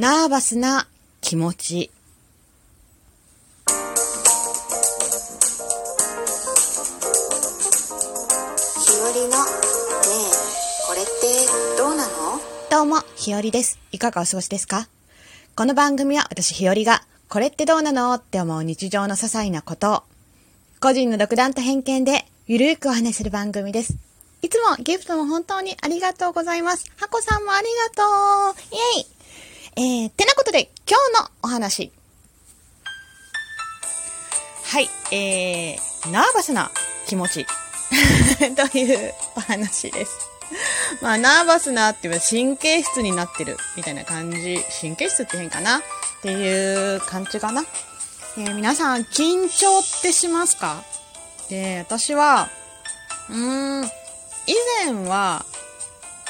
ナーバスな気持ち。ひよりのねえこれってどうなの？どうも、ひよりです。いかがお過ごしですか？この番組は私ひよりが、これってどうなの？って思う日常の些細なことを、個人の独断と偏見でゆるーくお話しする番組です。いつもギフトも本当にありがとうございます。ハコさんもありがとうイェイえー、てなことで今日のお話。はい、えー、ナーバスな気持ち というお話です。まあ、ナーバスなっていう神経質になってるみたいな感じ。神経質って変かな？っていう感じかな。えー皆さん、緊張ってしますか？で、私は、うーん、以前は、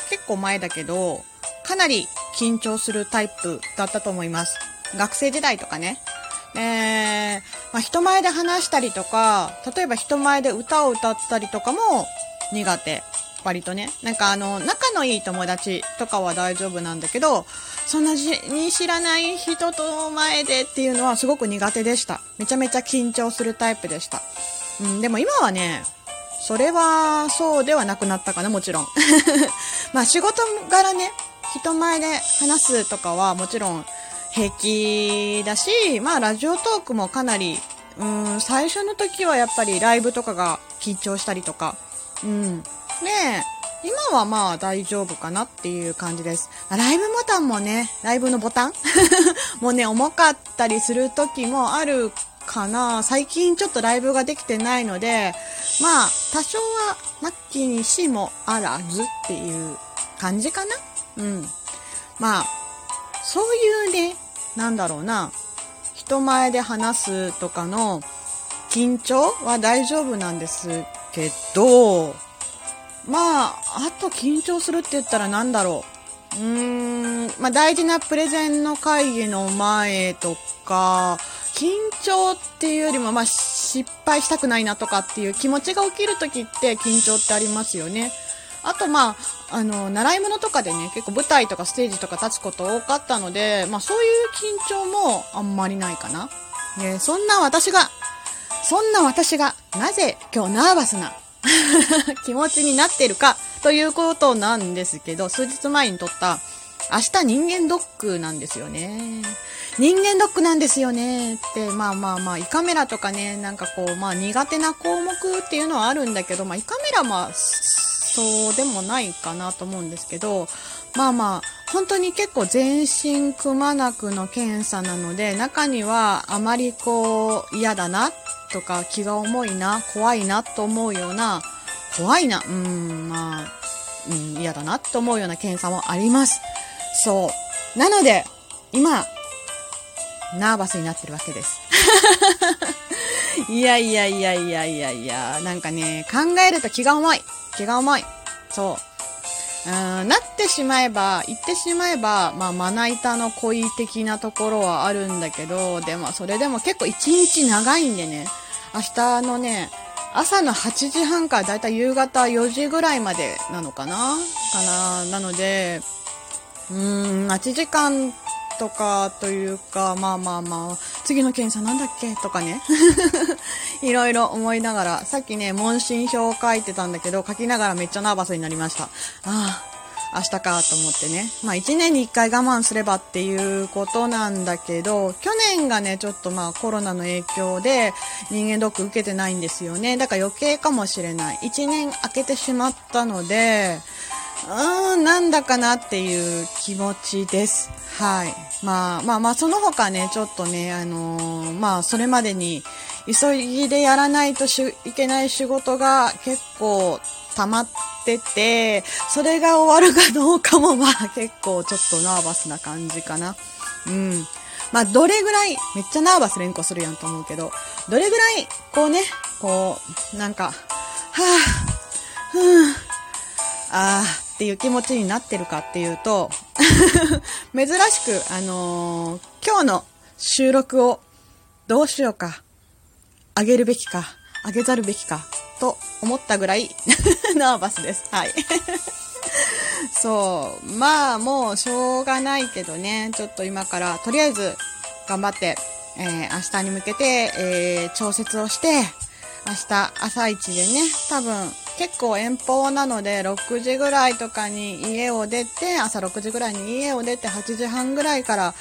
結構前だけど、かなり緊張するタイプだったと思います。学生時代とかね。えー、まあ、人前で話したりとか、例えば人前で歌を歌ったりとかも苦手。割とね。なんかあの、仲のいい友達とかは大丈夫なんだけど、そんなに知らない人と前でっていうのはすごく苦手でした。めちゃめちゃ緊張するタイプでした。うん、でも今はね、それはそうではなくなったかな、もちろん。まあ仕事柄ね、人前で話すとかはもちろん平気だし、まあラジオトークもかなり、うん、最初の時はやっぱりライブとかが緊張したりとか、うん。で、今はまあ大丈夫かなっていう感じです。ライブボタンもね、ライブのボタン？もうね、重かったりする時もあるかな。最近ちょっとライブができてないので、まあ、多少はなきにしもあらずっていう感じかな。うん。まあ、そういうね、なんだろうな、人前で話すとかの緊張は大丈夫なんですけど、まあ、あと緊張するって言ったらなんだろう。うーん、まあ大事なプレゼンの会議の前とか、緊張っていうよりも、まあ失敗したくないなとかっていう気持ちが起きるときって緊張ってありますよね。あとまあ、あの、習い物とかでね、結構舞台とかステージとか立つこと多かったので、まあそういう緊張もあんまりないかな。ね、そんな私が、そんな私が、なぜ今日ナーバスな 気持ちになってるかということなんですけど、数日前に撮った明日人間ドックなんですよね。人間ドックなんですよねって、まあまあまあ、胃カメラとかね、なんかこう、まあ苦手な項目っていうのはあるんだけど、まあ胃カメラもそうでもないかなと思うんですけど、まあまあ、本当に結構全身くまなくの検査なので、中にはあまりこう嫌だなとか気が重いな、怖いなと思うような、怖いな、うん、まあ、うん、嫌だなと思うような検査もあります。そう。なので、今、ナーバスになってるわけです。い やいやいやいやいやいや、なんかね、考えると気が重い。気が重い。そう。うん、なってしまえば、言ってしまえば、まあ、まな板の恋的なところはあるんだけど、でも、それでも結構一日長いんでね、明日のね、朝の8時半からだいたい夕方4時ぐらいまでなのかな？かな？なので、うーん、8時間とかというか、まあまあまあ、次の検査なんだっけ？とかね。いろいろ思いながら、さっきね、問診票を書いてたんだけど、書きながらめっちゃナーバスになりました。ああ、明日かと思ってね。まあ1年に1回我慢すればっていうことなんだけど、去年がね、ちょっとまあコロナの影響で人間ドック受けてないんですよね。だから余計かもしれない。1年空けてしまったので、うーん、なんだかなっていう気持ちです。はい。まあまあまあ、その他ね、ちょっとね、あのーまあ、それまでに急ぎでやらないとしいけない仕事が結構溜まってて、それが終わるかどうかもまあ結構ちょっとナーバスな感じかな。うん。まあ、どれぐらい、めっちゃナーバス連呼するやんと思うけど、どれぐらい、こうね、こう、なんか、はぁ、ふぅ、あーっていう気持ちになってるかっていうと、珍しく、あのー今日の収録をどうしようか、あげるべきか、あげざるべきか、と思ったぐらい ナーバスです。はい。そう。まあ、もう、しょうがないけどね。ちょっと今から、とりあえず、頑張って、えー、明日に向けて、えー、調節をして、明日朝一でね、多分結構遠方なので6時ぐらいとかに家を出て、朝6時ぐらいに家を出て8時半ぐらいから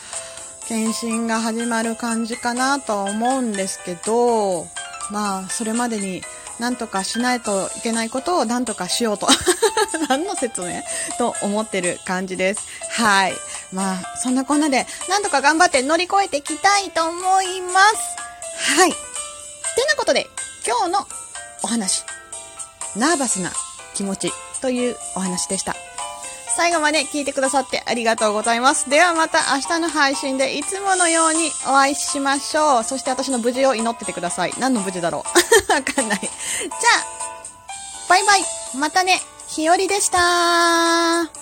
検診が始まる感じかなと思うんですけど、まあそれまでになんとかしないといけないことをなんとかしようと。何の説明？と思ってる感じです。はい。まあ、そんなこんなで、なんとか頑張って乗り越えていきたいと思います。はい。てなことで、今日のお話。ナーバスな気持ちというお話でした。最後まで聞いてくださってありがとうございます。ではまた明日の配信でいつものようにお会いしましょう。そして私の無事を祈っててください。何の無事だろう わかんない。じゃあ、バイバイ。またね。ひよりでした